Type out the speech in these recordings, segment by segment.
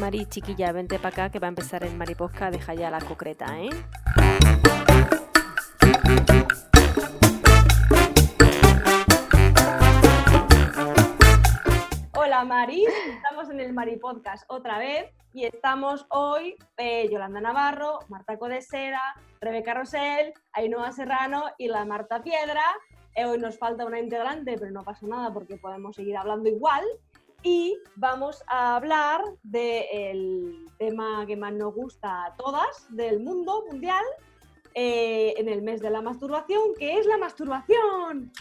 Mari, chiquilla, vente para acá que va a empezar el mariposca, deja ya la concreta, ¿eh? Hola Mari, estamos en el Mari Podcast otra vez y estamos hoy eh, Yolanda Navarro, Marta Codesera, Rebeca Rosell, Ainhoa Serrano y la Marta Piedra. Eh, hoy nos falta una integrante, pero no pasa nada porque podemos seguir hablando igual. Y vamos a hablar del tema que más nos gusta a todas del mundo mundial eh, en el mes de la masturbación, que es la masturbación.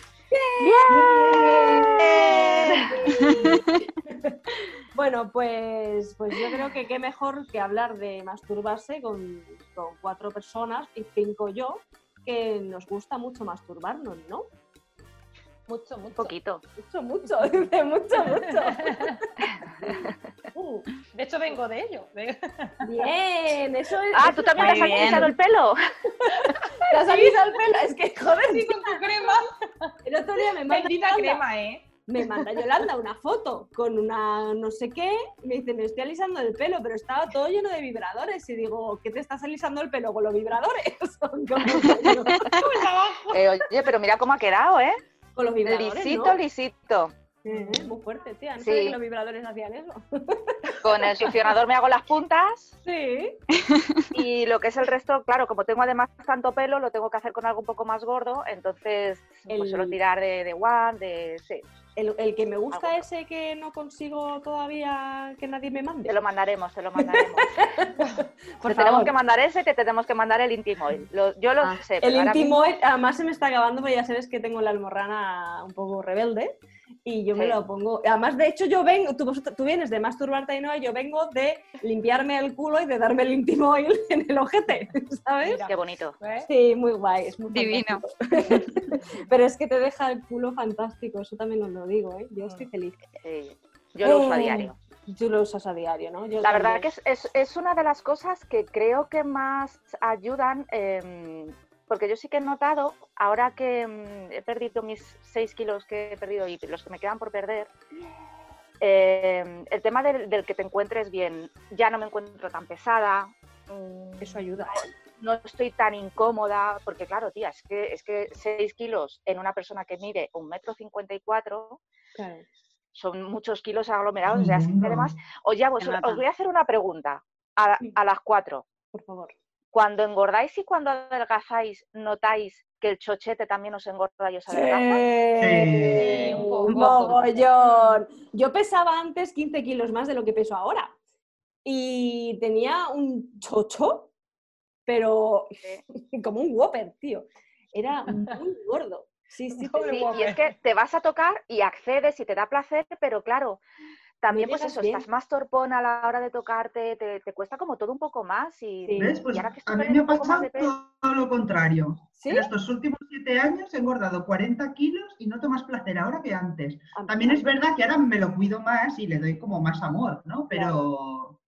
Bueno, pues, pues yo creo que qué mejor que hablar de masturbarse con, con cuatro personas y cinco yo, que nos gusta mucho masturbarnos, ¿no? Mucho, mucho. poquito. Mucho, mucho, dice mucho, mucho. Uh, de hecho, vengo de ello. Bien, eso es. Ah, ¿tú también has alisado el pelo? ¿Te has alisado el pelo? Es que, joder, Sí, con tu crema. el otro día me manda, Bendita Yolanda, crema, ¿eh? me manda Yolanda una foto con una no sé qué y me dice, me estoy alisando el pelo, pero estaba todo lleno de vibradores. Y digo, ¿qué te estás alisando el pelo con los vibradores? Son como- abajo. Eh, oye, pero mira cómo ha quedado, ¿eh? Con los lisito. Muy fuerte, tía. No Sí. sabía que los vibradores hacían eso. Con el succionador me hago las puntas Sí. y lo que es el resto, claro, como tengo además tanto pelo, lo tengo que hacer con algo un poco más gordo, entonces El- pues suelo tirar de, de one, de... Sí, El, el que me gusta Algo. ese que no consigo todavía que nadie me mande. te lo mandaremos, te lo mandaremos. Por te tenemos que mandar ese, te tenemos que mandar el Intimoil. Lo- yo lo Ah, sé, El pero mismo- además se me está acabando, porque ya sabes que tengo la almorrana un poco rebelde y yo me Sí. lo pongo. Además, de hecho, yo vengo, tú, vienes de masturbarte y no, yo vengo de limpiarme el culo y de darme el íntimo oil en el ojete, ¿sabes? Mira. Qué bonito. ¿eh? Sí, muy guay, es muy Divino. Pero es que te deja el culo fantástico, eso también os lo digo, ¿eh? Yo estoy Mm. feliz. Sí, yo lo uso a Eh, diario. Tú lo usas a diario, ¿no? Yo La verdad que es- es una de las cosas que creo que más ayudan, em, porque yo sí que he notado, ahora que em, he perdido mis 6 kilos que he perdido y los que me quedan por perder, em, el tema del, del que te encuentres bien, ya no me encuentro tan pesada, mm, Eso ayuda. no estoy tan incómoda, porque claro, tía, es que, es que 6 kilos en una persona que mide un metro cincuenta y cuatro Claro. son muchos kilos aglomerados, o sea, es que además, vos, mata. os voy a hacer una pregunta a, a las cuatro. Por favor. Cuando engordáis y cuando adelgazáis, ¿notáis que el chochete también os engorda y os adelgaza? Sí, un poco. un mogollón. Yo pesaba antes 15 kilos más de lo que peso ahora. Y tenía un chocho, pero como un Whopper, tío. Era muy gordo. Sí, sí, sí. Sí, y es que te vas a tocar y accedes y te da placer, pero claro, también pues eso, bien. estás más torpón a la hora de tocarte, te, te cuesta como todo un poco más y, Sí. ¿Ves? y Pues ahora que estoy a mí me ha pasado todo lo contrario. ¿Sí? En estos últimos siete años he engordado 40 kilos y noto más placer ahora que antes. También es verdad que ahora me lo cuido más y le doy como más amor, ¿no? Pero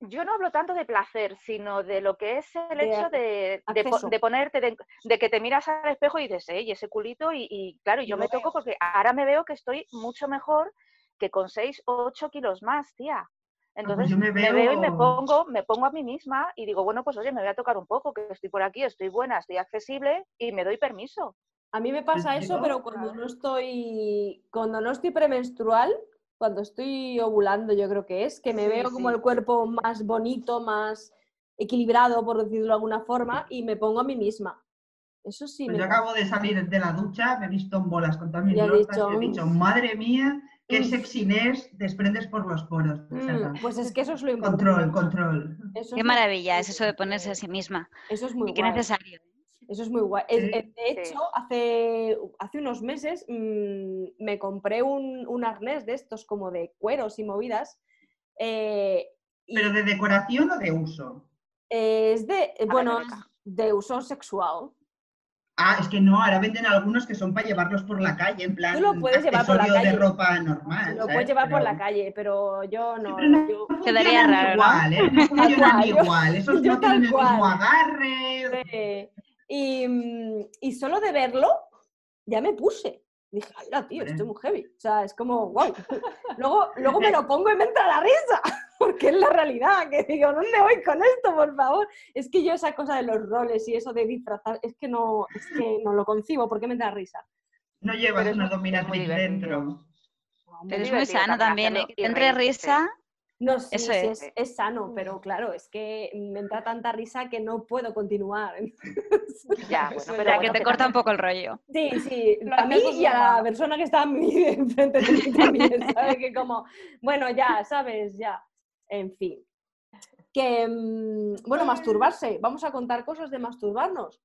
yo no hablo tanto de placer, sino de lo que es el De hecho de, de ponerte, de, de que te miras al espejo y dices, "Ey, ese culito, y, y claro, yo me toco veo. porque ahora me veo que estoy mucho mejor que con 6 o 8 kilos más, tía. Entonces yo me me veo y me pongo, me pongo a mí misma y digo, bueno, pues oye, me voy a tocar un poco, que estoy por aquí, estoy buena, estoy accesible y me doy permiso. A mí me pasa Pues eso, pero cuando no estoy, cuando no estoy premenstrual, cuando estoy ovulando, yo creo que es, que me Sí, veo como el cuerpo más bonito, más equilibrado, por decirlo de alguna forma, y me pongo a mí misma. Eso sí, pues me yo pasa. acabo de salir de la ducha, me he visto en bolas con todas mis y he dicho, madre mía, qué sexiness desprendes por los poros. Mm, pues es que eso es lo importante. control, control. Eso Qué es maravilla es eso de ponerse a sí misma. Eso es muy Y qué guay. necesario. Eso es muy guay. Sí, eh, de hecho, hace, hace unos meses mm, me compré un, un arnés de estos como de cueros y movidas. eh, y ¿Pero de decoración o de uso? es de, eh, bueno, es de uso sexual. Ah, es que no, ahora venden algunos que son para llevarlos por la calle, en plan Tú lo puedes llevar por la calle. de ropa normal. Lo ¿sabes? puedes llevar por la calle, pero yo no. Pero no yo- Quedaría raro, ¿no? igual, ¿eh? No funcionan cual, yo- igual, esos yo no tienen el mismo cual. agarre. Eh, y, mm, y solo de verlo, ya me puse. Dije, ¡hala, tío! Esto es muy heavy. O sea, es como, wow. Luego, luego me lo pongo y me entra la risa, porque es la realidad. Que digo, ¿dónde voy con esto, por favor? Es que yo esa cosa de los roles y eso de disfrazar, es que no, es que no lo concibo. ¿Por qué me da risa? No llevas Pero es una divertido. dentro. Pero es muy sano también ¿eh? que entre risa. No, sí, Eso sí, es. es, sano, pero claro, es que me entra tanta risa que no puedo continuar. Ya, bueno, ya Ya pero que te que corta un poco el rollo. Sí, sí, Lo a mí y a la persona que está a mí enfrente de mí también, ¿sabes? Que como, bueno, ya, ¿sabes? Ya, en fin. Que, mm, bueno, masturbarse, vamos a contar cosas de masturbarnos.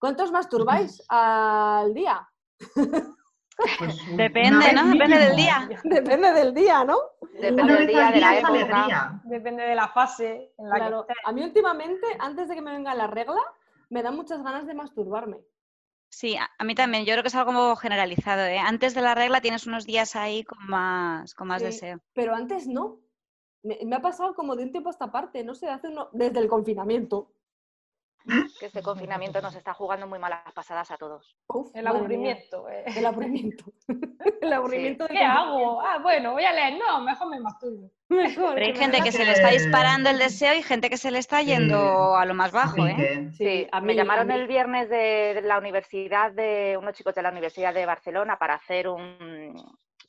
¿Cuántos masturbáis al día? Pues un- Depende, ¿no? Depende del día. Depende del día, ¿no? Depende del día, de la época. alegría. Depende de la fase en la Claro, que estés. a mí últimamente, antes de que me venga la regla, me dan muchas ganas de masturbarme. Sí, a, a mí también. Yo creo que es algo como generalizado. ¿eh? Antes de la regla tienes unos días ahí con más, con más Sí. deseo. Pero antes no. Me, me ha pasado como de un tiempo a esta parte, no sé, hace uno, desde el confinamiento. Que este confinamiento nos está jugando muy malas pasadas a todos. Uf, El aburrimiento. eh. El aburrimiento. el aburrimiento ¿Qué hago? Ah, bueno, voy a leer. No, mejor me masturbo. Mejor, Pero hay me gente que se le está disparando el deseo y gente que se le está yendo a lo más bajo, Sí, ¿eh? Sí, a me mí- a llamaron mí- el viernes de, de la universidad, de unos chicos de la Universidad de Barcelona para hacer un-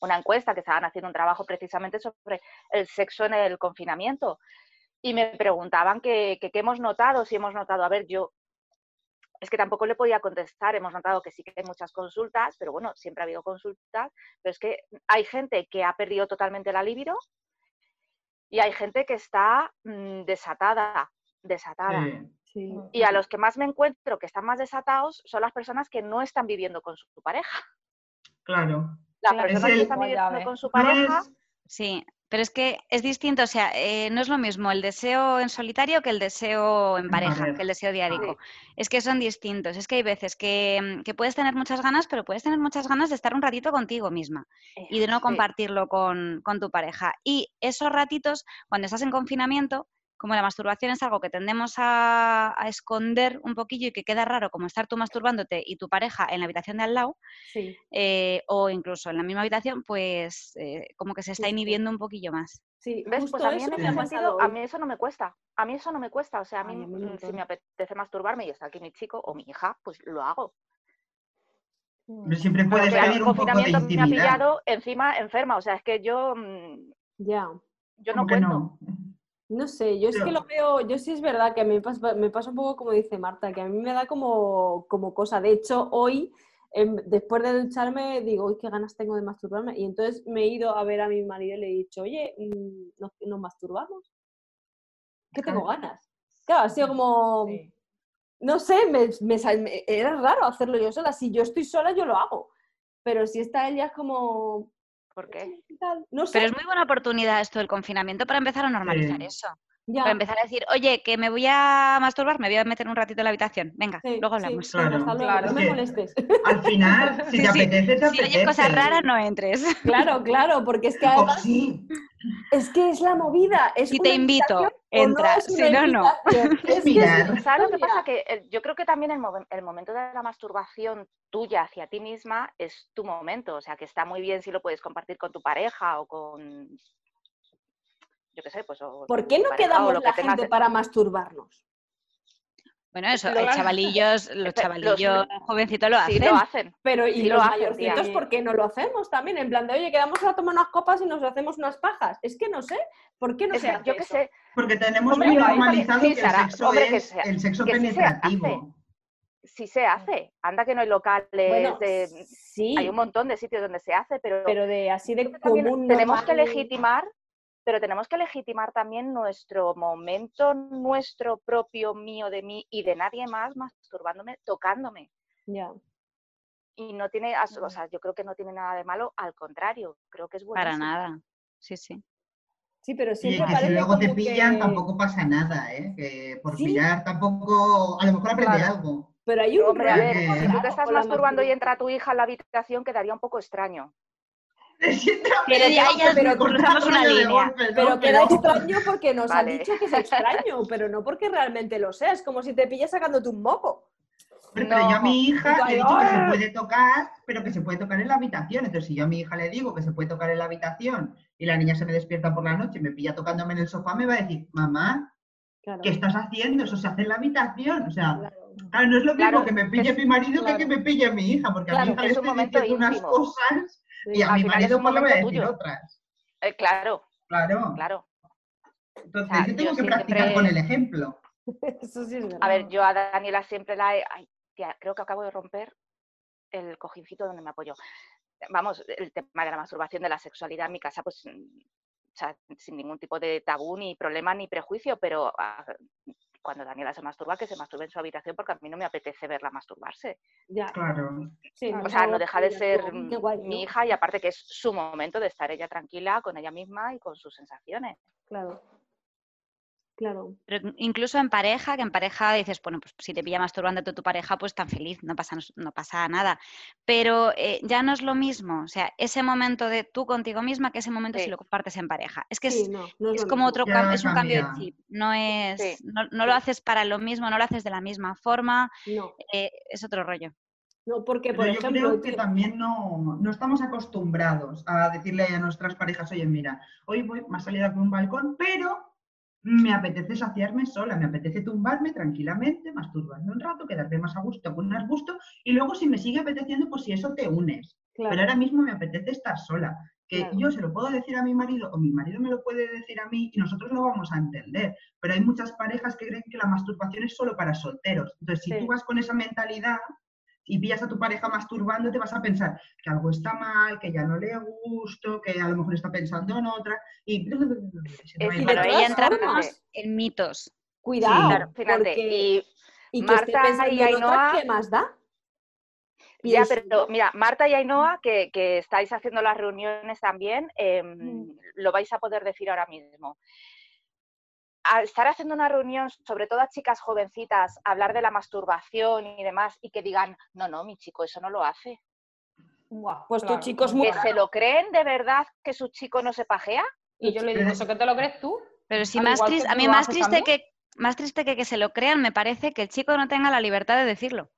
una encuesta que estaban haciendo un trabajo precisamente sobre el sexo en el confinamiento. Y me preguntaban que que qué hemos notado, si hemos notado, a ver, yo es que tampoco le podía contestar, hemos notado que sí que hay muchas consultas, pero bueno, siempre ha habido consultas, pero es que hay gente que ha perdido totalmente la libido y hay gente que está mm, desatada, desatada. sí. Sí. Y a los que más me encuentro que están más desatados son las personas que no están viviendo con su pareja. Claro. Las personas es que están viviendo con su No pareja, es- Sí, pero es que es distinto, o sea, eh, no es lo mismo el deseo en solitario que el deseo en pareja, que el deseo diárico. Es que son distintos. Es que hay veces que, mm, que puedes tener muchas ganas, pero puedes tener muchas ganas de estar un ratito contigo misma y de no compartirlo con, con tu pareja. Y esos ratitos, cuando estás en confinamiento, como la masturbación es algo que tendemos a, a esconder un poquillo y que queda raro, como estar tú masturbándote y tu pareja en la habitación de al lado, Sí, eh, o incluso en la misma habitación, pues eh, como que se está inhibiendo un poquillo más. sí, ¿ves? justo Pues a mí eso en sentido, a mí eso no me cuesta. A mí eso no me cuesta. O sea, a mí, Ay, mm, si me apetece masturbarme y está aquí mi chico o mi hija, pues lo hago. Pero siempre puedes que a mí pedir un poco de me ha pillado encima enferma. O sea, es que yo, mm, Ya. yo no ¿Cómo que cuento. no? No sé, yo es que lo veo, yo sí es verdad que a mí me pasa, me pasa un poco como dice Marta, que a mí me da como, como cosa. De hecho, hoy, em, después de ducharme, digo, uy, qué ganas tengo de masturbarme. Y entonces me he ido a ver a mi marido y le he dicho, oye, mm, ¿nos, nos masturbamos? Que tengo ganas. Claro, ha sido como, Sí. no sé, me- era raro hacerlo yo sola. Si yo estoy sola, yo lo hago. Pero si está él ya es como, ¿Por qué? No sé, Pero es muy buena oportunidad esto del confinamiento para empezar a normalizar Sí. eso. ya. Para empezar a decir, oye, que me voy a masturbar, me voy a meter un ratito en la habitación. Venga, Sí, luego hablamos. Claro, hasta luego, claro. no me molestes. Al final, si Sí, te sí. apetece, te Si oyes cosas raras, no entres. Claro, claro, porque es que Oh, además sí, es que es la movida. Es Si te invito, entra, si no, no. Es que. ¿Sabes lo que pasa? Que eh, yo creo que también el, el momento de la masturbación tuya hacia ti misma es tu momento. O sea, que está muy bien si lo puedes compartir con tu pareja o con. Yo qué sé, pues. O ¿Por qué no pareja o quedamos lo que la tengas gente para masturbarnos? Bueno, eso, Lo eh, hacen. chavalillos, los Pe- los- chavalillos jovencitos lo Sí, hacen. lo hacen. Pero y Sí los lo hacen, mayorcitos. ¿por qué no lo hacemos también? En plan de, oye, quedamos a tomar unas copas y nos hacemos unas pajas. Es que no sé, ¿por qué no Es se que hace yo qué eso? sé, Porque tenemos Hombre, muy normalizado que sí, el sexo hombre, que es sea- el sexo que sí se penetrativo. sí se hace. Anda que no hay locales Bueno, de. sí, Hay un montón de sitios donde se hace, pero, pero de así de creo que también común tenemos que legitimar, pero tenemos que legitimar también nuestro momento, nuestro propio mío de mí y de nadie más masturbándome, tocándome. Ya. Y no tiene, as- o sea, yo creo que no tiene nada de malo, al contrario, creo que es bueno. Para nada. Sí, sí. Sí, pero Y siempre que si luego te pillan que- tampoco pasa nada, ¿eh? Que por Sí. mirar tampoco, a lo mejor aprende Claro. algo. Pero hay un Hombre, a ver, Claro, si tú te estás masturbando y entra tu hija en la habitación, quedaría un poco extraño. Pero pero cruzamos una línea. Pero queda extraño porque nos Vale. han dicho que es extraño, pero no porque realmente lo sea. Es como si te pillas sacándote un moco. Pero, pero yo a mi hija le he dicho que se puede tocar, pero que se puede tocar en la habitación. Entonces, si yo a mi hija le digo que se puede tocar en la habitación y la niña se me despierta por la noche y me pilla tocándome en el sofá, me va a decir, mamá, Claro. ¿qué estás haciendo? Eso se hace en la habitación. O sea, claro. claro, no es lo mismo que me pille mi marido que que me pille mi hija, porque a mi hija le estoy diciendo unas cosas y a Al mi final es marido un pues le voy a momento decir tuyo. otras. Eh, claro, Claro. claro. Entonces, O sea, yo tengo yo que practicar con el ejemplo. Eso sí es verdad. A ver, yo a Daniela siempre la he... Ay, tía, creo que acabo de romper el cojincito donde me apoyo. Vamos, el tema de la masturbación, de la sexualidad en mi casa, pues, mm, o sea, sin ningún tipo de tabú, ni problema, ni prejuicio, pero ah, cuando Daniela se masturba, que se masturbe en su habitación, porque a mí no me apetece verla masturbarse. Ya, Claro. sí, O sea, no deja de ser guay, mi ¿no? hija y aparte que es su momento de estar ella tranquila con ella misma y con sus sensaciones. Claro. Claro. Pero incluso en pareja, que en pareja dices, bueno, pues si te pilla masturbándote tu pareja, pues tan feliz, no pasa, no pasa nada. Pero eh, ya no es lo mismo, o sea, ese momento de tú contigo misma que ese momento si lo compartes en pareja. Es que Sí, es, no, no es, es lo como otro Ya cam- es un cambio de chip, no es, Sí. no, no lo haces para lo mismo, no lo haces de la misma forma, No, eh, es otro rollo. no, porque, por Pero yo ejemplo, creo que tío, también no, no estamos acostumbrados a decirle a nuestras parejas, oye, mira, hoy voy, me ha salido aquí un balcón, pero me apetece saciarme sola, me apetece tumbarme tranquilamente, masturbarme un rato, quedarme más a gusto, con más gusto, y luego si me sigue apeteciendo, pues si eso te unes. claro, Pero ahora mismo me apetece estar sola. Que Claro. yo se lo puedo decir a mi marido o mi marido me lo puede decir a mí y nosotros lo vamos a entender. Pero hay muchas parejas que creen que la masturbación es solo para solteros. Entonces, si Sí. tú vas con esa mentalidad y pillas a tu pareja masturbando, te vas a pensar que algo está mal, que ya no le gusto, que a lo mejor está pensando en otra. Y se te va a Es- la ahí entramos en mitos. cuidado, Claro, fíjate, porque, y y que esté Marta y Ainhoa- ¿qué más da? Ya, pero mira, Marta y Ainhoa, que, que estáis haciendo las reuniones también, em, Mm. lo vais a poder decir ahora mismo. Al estar haciendo una reunión, sobre todo a chicas jovencitas, hablar de la masturbación y demás, y que digan, no, no, mi chico eso no lo hace. Buah, Pues tu claro. chico es muy ¿Que se lo creen de verdad que su chico no se pajea? Y yo le digo, ¿eso que te lo crees tú? Pero si Al más triste, a mí más triste que más triste que que se lo crean, me parece que el chico no tenga la libertad de decirlo.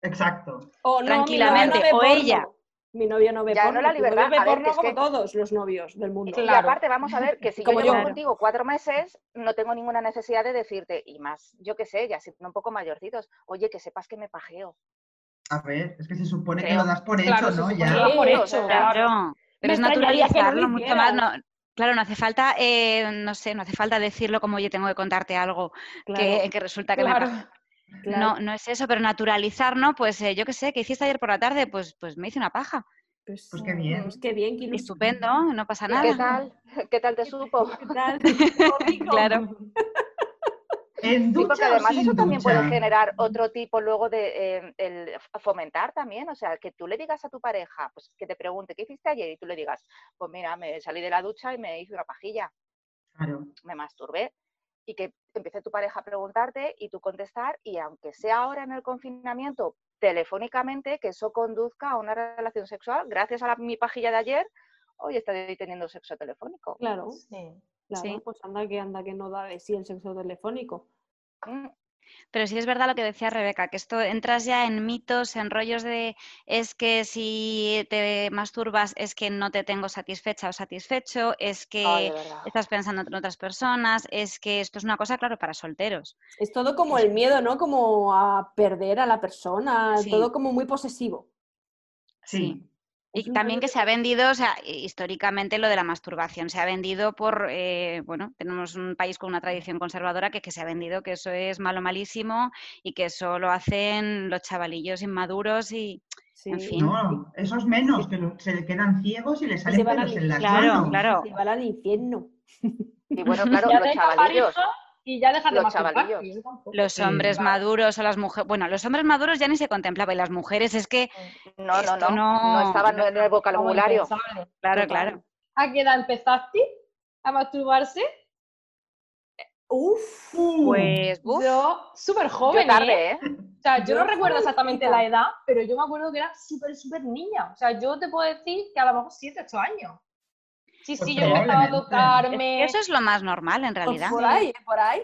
Exacto. O no, tranquilamente, mi novio no o porno. Mi novio no ve Ya, no porno. la tu novio libertad, ve a ver, es como que- todos los novios del mundo. Claro. Y aparte, vamos a ver, que si yo llevo yo. contigo cuatro meses, no tengo ninguna necesidad de decirte, y más, yo qué sé, ya siendo un poco mayorcitos, oye, que sepas que me pajeo. A ver, es que se supone que lo das por hecho, Claro, ¿no? Ya. lo das por hecho. claro. Pero es no naturalizarlo mucho más. No, claro, no hace falta, eh, no sé, no hace falta decirlo como oye, tengo que contarte algo que, que resulta que me Claro. pasa. Claro. No, no es eso, pero naturalizar, ¿no? Pues eh, yo qué sé, ¿qué hiciste ayer por la tarde? Pues, pues me hice una paja. Pues, Pues qué bien. Pues qué bien, qué ilusión. Estupendo, no pasa ¿Y nada. qué tal? ¿Qué tal te supo? ¿Qué tal? Claro. En Sí, porque o además sin eso también puede generar otro tipo luego de eh, el fomentar también, o sea, que tú le digas a tu pareja, pues que te pregunte, ¿qué hiciste ayer? Y tú le digas, pues mira, me salí de la ducha y me hice una pajilla, Claro. me masturbé. Y que empiece tu pareja a preguntarte y tú contestar, y aunque sea ahora en el confinamiento, telefónicamente, que eso conduzca a una relación sexual, gracias a la- mi pajilla de ayer, hoy estoy teniendo sexo telefónico. Claro, Sí. claro, Sí. pues anda que anda que no da de sí el sexo telefónico. Pero sí es verdad lo que decía Rebeca, que esto entras ya en mitos, en rollos de es que si te masturbas es que no te tengo satisfecha o satisfecho, es que verdad. estás pensando en otras personas, es que esto es una cosa, claro, para solteros. Es todo como el miedo, ¿no? Como a perder a la persona, Sí. todo como muy posesivo. Sí. Y un también que se ha vendido, o sea, hi- históricamente lo de la masturbación se ha vendido por, eh, bueno, tenemos un país con una tradición conservadora que, que se ha vendido que eso es malo, malísimo y que eso lo hacen los chavalillos inmaduros y, Sí. en fin. No, esos menos, que lo- se quedan ciegos y les se salen al pelos en las Claro, claro. Se van al infierno. Y bueno, claro, los chavalillos. Y ya dejas de Los chavalillos. yo. Los hombres maduros o las mujeres, bueno, los hombres maduros ya ni se contemplaba y las mujeres es que, No, no, Esto no, no- no estaban en el vocabulario. claro, claro. ¿A qué edad empezaste a masturbarse? Uf. Uh, Pues, Yo, súper Yo joven, ¿eh? tarde, ¿eh? O sea, yo Yo no recuerdo exactamente la edad, pero yo me acuerdo que era súper, súper niña. O sea, yo te puedo decir que a lo mejor 7, 8 años. Sí, Pues sí, yo empezaba a tocarme eso es lo más normal en Pues realidad. por ahí, por ahí.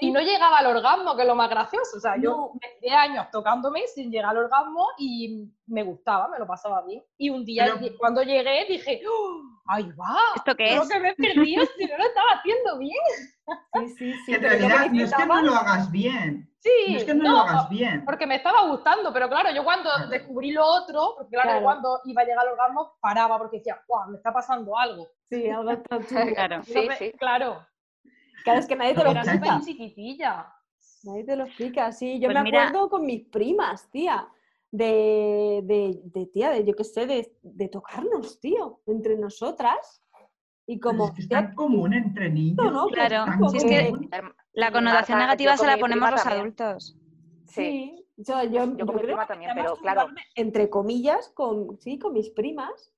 Y no llegaba al orgasmo, que es lo más gracioso. O sea, No. yo me tiré años tocándome sin llegar al orgasmo y me gustaba, me lo pasaba bien. Y un día Pero- cuando llegué dije, ¡Oh! ¡ay, va! ¿Esto qué Lo es? que me he perdido si no lo estaba haciendo bien. Sí, sí, sí. en realidad no es que no lo hagas bien. Sí, No es que no, lo hagas bien. porque me estaba gustando, pero claro, yo cuando Claro. descubrí lo otro, porque claro, Claro. cuando iba a llegar al orgasmo, paraba porque decía, ¡guau! Me está pasando algo. Sí, algo está. Claro. Sí, No me- sí. Claro, Claro, es que nadie te lo Pero era explica. súper chiquitilla. Nadie te lo explica, sí. Yo Pues me mira- acuerdo con mis primas, tía, de, de, de tía, de yo qué sé, de, de tocarnos, tío, entre nosotras. Y Pero como, es que es hostia, tan común entre niños. ¿no? Claro, es que La connotación Marta, negativa yo se la ponemos los también. adultos. Sí, yo, yo, Yo con mi creo prima que también, pero claro. Entre comillas, con, sí, con mis primas,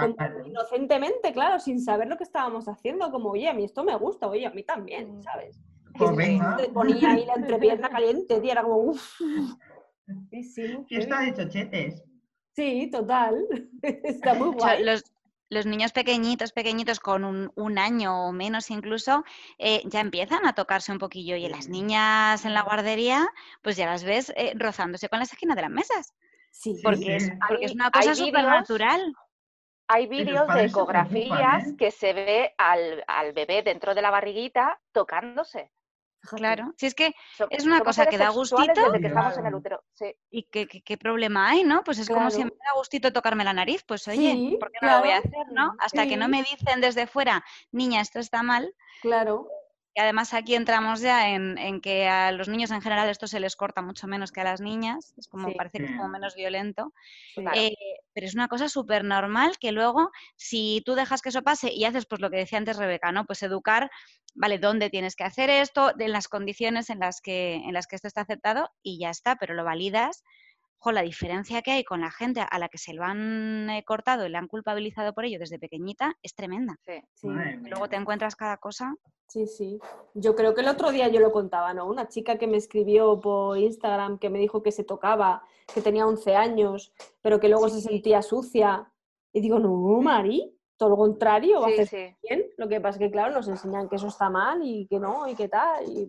como Claro. inocentemente, claro, sin saber lo que estábamos haciendo, como, oye, a mí esto me gusta, oye, a mí también, Mm. ¿sabes? Pues venga. Te ponía ahí la entrepierna caliente, tía, era como, uff. Sí, sí, Fiesta de chochetes. Sí, total. Está muy guay. los, los niños pequeñitos, pequeñitos, con un, un año o menos incluso, eh, ya empiezan a tocarse un poquillo. Y las niñas en la guardería, pues ya las ves eh, rozándose con la esquina de las mesas. Sí, Porque, es, sí. porque es una cosa súper natural. Hay vídeos de se ecografías ¿eh? que se ve al, al bebé dentro de la barriguita tocándose. Claro. Si es que So- Es una cosa que da gustito. Desde que estamos en el útero. Sí. ¿Y qué, qué- qué problema hay, no? Pues es como si me da gustito tocarme la nariz, pues oye, Sí, ¿por qué no lo voy a hacer, no? Hasta que no me dicen desde fuera, niña, esto está mal. Claro. Y además aquí entramos ya en, en que a los niños en general esto se les corta mucho menos que a las niñas, es como Sí. parece que es como Sí. menos violento. Claro. Eh, pero es una cosa súper normal que luego, si tú dejas que eso pase y haces pues lo que decía antes Rebeca, ¿no? Pues educar, vale, dónde tienes que hacer esto, de las condiciones en las que, en las que esto está aceptado y ya está, pero lo validas. Jo, la diferencia que hay con la gente a la que se lo han eh, cortado y le han culpabilizado por ello desde pequeñita es tremenda. sí. sí. Luego te encuentras cada cosa. Sí, sí. Yo creo que el otro día yo lo contaba, ¿no? Una chica que me escribió por Instagram que me dijo que se tocaba, que tenía 11 años, pero que luego se sentía sucia. Y digo, no, Mari, todo lo contrario, Sí, haces sí. bien. Lo que pasa es que, claro, nos enseñan que eso está mal y que no, y que tal. Y...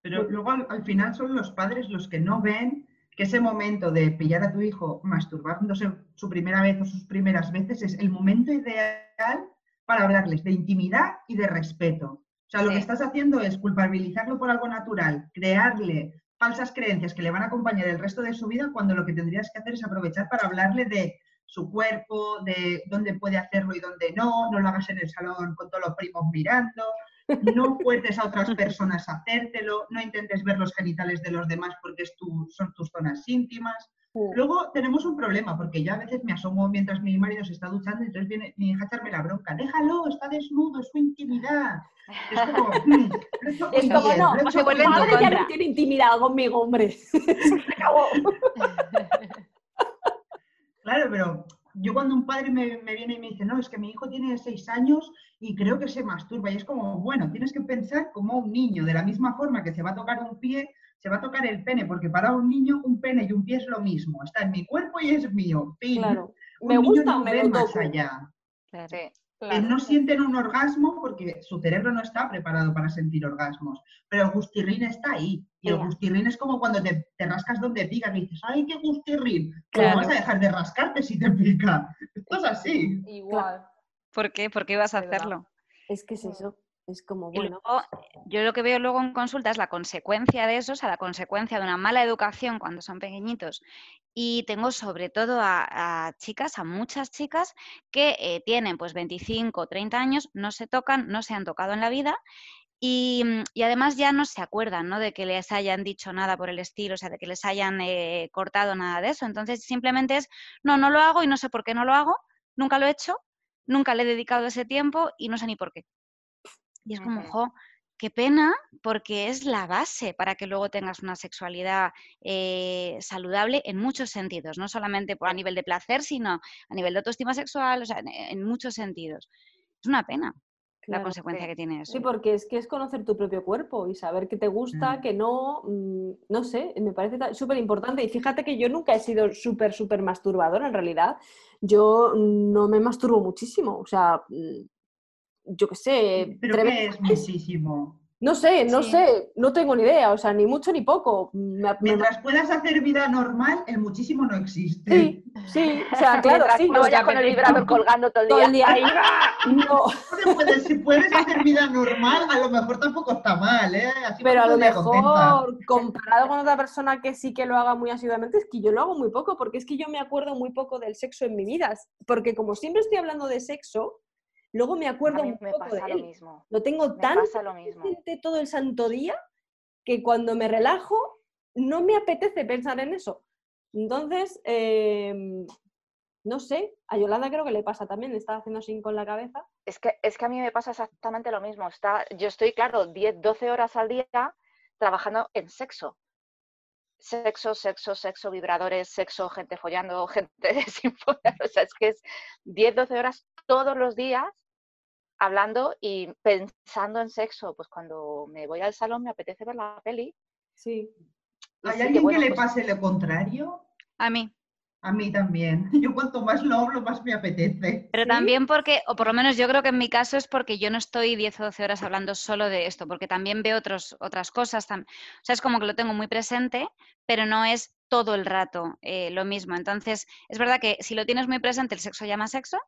Pero luego al, al final son los padres los que no ven que ese momento de pillar a tu hijo masturbándose su primera vez o sus primeras veces es el momento ideal para hablarles de intimidad y de respeto. O sea, lo Sí. que estás haciendo es culpabilizarlo por algo natural, crearle falsas creencias que le van a acompañar el resto de su vida cuando lo que tendrías que hacer es aprovechar para hablarle de su cuerpo, de dónde puede hacerlo y dónde no, no lo hagas en el salón con todos los primos mirando, no fuerces a otras personas a hacértelo, no intentes ver los genitales de los demás porque es tu- son tus zonas íntimas. Luego tenemos un problema, porque yo a veces me asomo mientras mi marido se está duchando y entonces viene mi hija a echarme la bronca. Déjalo, está desnudo, es su intimidad. Es como, mm, lo he hecho Es como, bien, no, lo he se vuelve en tu Madre bien". ya no tiene intimidad conmigo, hombre. Se acabó. Claro, pero yo cuando un padre me, me viene y me dice, no, es que mi hijo tiene seis años y creo que se masturba, y es como, bueno, tienes que pensar como un niño, de la misma forma que se va a tocar un pie, se va a tocar el pene, porque para un niño un pene y un pie es lo mismo, está en mi cuerpo y es mío. Fin. Claro. Un Me niño gusta no o me ve más toco. allá. Sí. que no sienten un orgasmo porque su cerebro no está preparado para sentir orgasmos. Pero el gustirrín está ahí. Y el gustirrín es como cuando te, te rascas donde pica, y dices, ¡ay, qué gustirrín! Claro. ¿Cómo vas a dejar de rascarte si te pica? Esto es así. Igual. ¿Por qué? ¿Por qué ibas a hacerlo? Es que es eso. Es como, Y bueno. luego, yo lo que veo luego en consulta es la consecuencia de eso, o sea, la consecuencia de una mala educación cuando son pequeñitos. Y tengo sobre todo a, a chicas, a muchas chicas que eh, tienen pues 25, 30 años, no se tocan, no se han tocado en la vida y, mm, y además ya no se acuerdan ¿no? de que les hayan dicho nada por el estilo, o sea, de que les hayan eh, cortado nada de eso. Entonces simplemente es, no, no lo hago y no sé por qué no lo hago, nunca lo he hecho, nunca le he dedicado ese tiempo y no sé ni por qué. Y es como, jo, qué pena, porque es la base para que luego tengas una sexualidad eh, saludable en muchos sentidos, no solamente a nivel de placer, sino a nivel de autoestima sexual, o sea, en, en muchos sentidos. Es una pena. La consecuencia Sí. que tiene eso. Sí, porque es que es conocer tu propio cuerpo y saber qué te gusta, Mm. qué no, mm, no sé, me parece súper importante. Y fíjate que yo nunca he sido súper, súper masturbadora en realidad. Yo no me masturbo muchísimo, o sea, mm, yo qué sé, ¿Pero veces es muchísimo? No sé, no Sí. sé, no tengo ni idea, o sea, ni mucho ni poco. Me- me- Mientras puedas hacer vida normal, el muchísimo no existe. Sí, sí, o sea, claro, sí, no no, vayas ya con el vibrador colgando todo el todo día. el día ahí, no, si puedes hacer vida normal, a lo mejor tampoco está mal, ¿eh? Así Pero a lo contenta. mejor, comparado con otra persona que sí que lo haga muy asiduamente, es que yo lo hago muy poco, porque es que yo me acuerdo muy poco del sexo en mi vida. Porque como siempre estoy hablando de sexo, luego me acuerdo A mí muy me poco de pasa lo él. mismo. Lo tengo Me tan pasa lo mismo. presente todo el santo día que cuando me relajo no me apetece pensar en eso. Entonces, em, no sé, a Yolanda creo que le pasa también, está haciendo así con la cabeza. Es que, es que a mí me pasa exactamente lo mismo. Está, yo estoy, claro, 10, 12 horas al día trabajando en sexo. Sexo, sexo, sexo, vibradores, sexo, gente follando, gente sin follar. O sea, es que es 10, 12 horas todos los días hablando y pensando en sexo. Pues cuando me voy al salón me apetece ver la peli. Sí. y ¿Hay que, alguien bueno, que le pues, pase lo contrario? A mí. A mí también. Yo cuanto más lo hablo, más me apetece. Pero ¿Sí? también porque, o por lo menos yo creo que en mi caso es porque yo no estoy 10 o 12 horas hablando solo de esto, porque también veo otros, otras cosas. tam- O sea, es como que lo tengo muy presente, pero no es todo el rato eh, lo mismo. Entonces, es verdad que si lo tienes muy presente, el sexo llama sexo.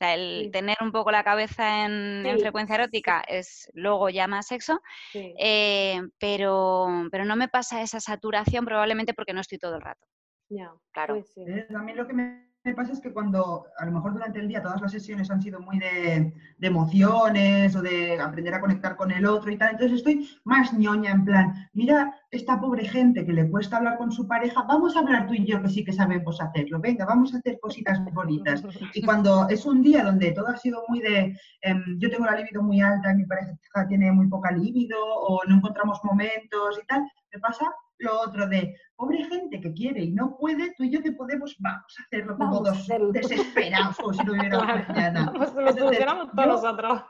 O sea, el Sí. tener un poco la cabeza en, frecuencia sí. erótica es luego llama sexo, sí. eh, pero, pero no me pasa esa saturación probablemente porque no estoy todo el rato. Ya, Claro. puede ser. ¿Eh? A mí lo que me, me pasa es que cuando a lo mejor durante el día todas las sesiones han sido muy de, de emociones o de aprender a conectar con el otro y tal, entonces estoy más ñoña en plan, mira esta pobre gente que le cuesta hablar con su pareja, vamos a hablar tú y yo que sí que sabemos hacerlo, venga, vamos a hacer cositas bonitas. Y cuando es un día donde todo ha sido muy de, em, yo tengo la libido muy alta, mi pareja tiene muy poca libido o no encontramos momentos y tal, me pasa lo otro de, pobre gente que quiere y no puede, tú y yo que podemos, vamos a hacerlo como Vamos dos hacerlo. desesperados, como si no hubiera Claro. mañana. Pues lo Entonces, solucionamos todos nosotros.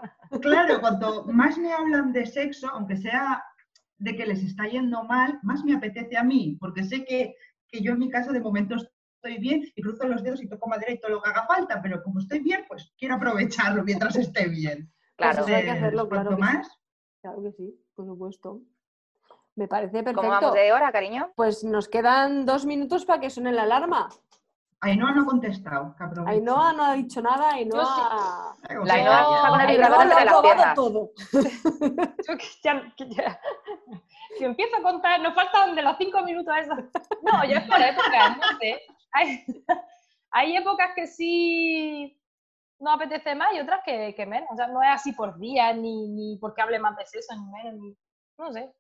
Claro, cuanto más me hablan de sexo, aunque sea de que les está yendo mal, más me apetece a mí, porque sé que, que yo en mi caso de momento estoy bien y cruzo los dedos y toco madera y todo lo que haga falta, pero como estoy bien, pues quiero aprovecharlo mientras esté bien. Claro. Pues hay que Entonces, hacerlo, claro sí. más, Claro que sí, por supuesto. Me parece perfecto. ¿Cómo vamos de hora, cariño? Pues nos quedan dos minutos para que suene la alarma. Ainhoa no ha contestado, aproveche. Ainhoa no ha dicho nada, Ainhoa... Ay, o La Ainhoa con el vibrador entre las piernas. todo. Yo que ya- que ya- Si empiezo a contar, nos faltan de los cinco minutos esos. No, yo es por épocas, no sé. Hay, hay épocas que sí no apetece más y otras que, que menos. O sea, no es así por día, ni, ni porque hable más de sexo, ni menos, ni... No sé.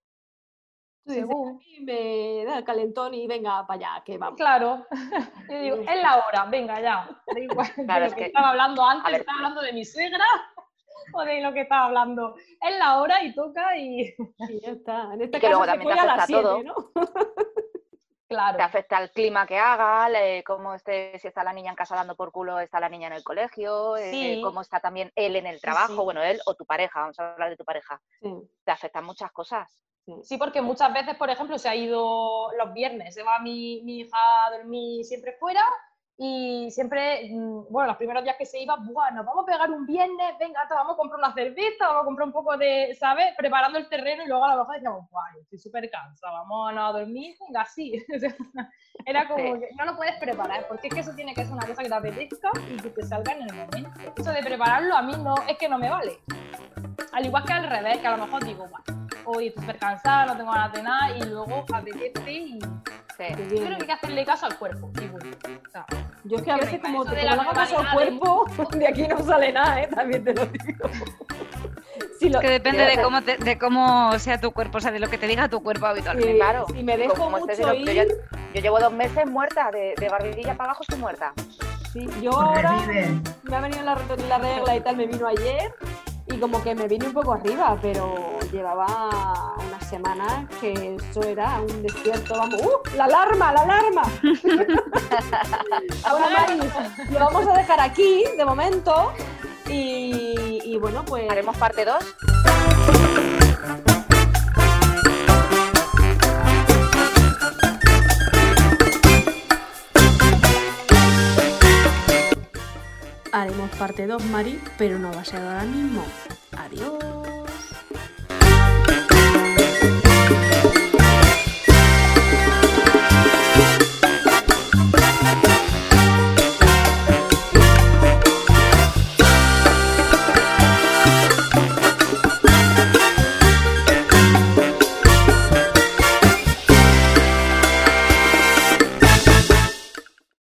Tú dices, Según. a mí me da el calentón y venga para allá, que vamos. Claro. Yo digo, es la hora, venga ya. Da igual de lo es que, que- estaba hablando antes, estaba hablando de mi suegra o de lo que estaba hablando. Es la hora y toca y Y ya está. En este que caso luego también te afecta 7, todo. ¿no? claro. Te afecta el clima que haga, cómo esté, si está la niña en casa dando por culo, está la niña en el colegio, eh, cómo está también él en el trabajo, sí. bueno, él o tu pareja, vamos a hablar de tu pareja. Sí, Te afectan muchas cosas. Sí. Porque muchas veces, por ejemplo, se ha ido los viernes, se va mi, mi hija a dormir siempre fuera y siempre, mm, bueno, los primeros días que se iba, bueno, vamos a pegar un viernes, venga, vamos a comprar una cerveza, vamos a comprar un poco de, ¿sabes? Preparando el terreno y luego a lo mejor decíamos, guay, estoy súper cansada, vamos a dormir, venga, sí. Era como que no lo puedes preparar, porque es que eso tiene que ser una cosa que te apetezca y que te salga en el momento. Eso de prepararlo a mí no, es que no me vale. Al igual que al revés, que a lo mejor digo, bueno, hoy estoy súper cansada, no tengo ganas de nada y luego apetece y Sí. Yo creo que hay que hacerle caso al cuerpo. Y bueno, o sea, Yo es que a veces como te de la caso al cuerpo, de aquí no sale nada, ¿eh? También te lo digo. Si lo- Es que depende de cómo, te- de cómo sea tu cuerpo, o sea, de lo que te diga tu cuerpo habitualmente. si- claro. si me dejo Como mucho en lo- yo, ir, yo llevo dos meses muerta, de, de barbilla para abajo estoy muerta. sí, yo ahora Revive. me ha venido la, la regla y tal, me vino ayer y como que me vine un poco arriba, pero llevaba unas semanas que eso era un despierto, vamos, ¡uh! ¡La alarma, la alarma! bueno, Mari, lo vamos a dejar aquí de momento y, Y bueno, pues... Haremos parte 2. Haremos parte 2, Mari, pero no va a ser ahora mismo. Adiós.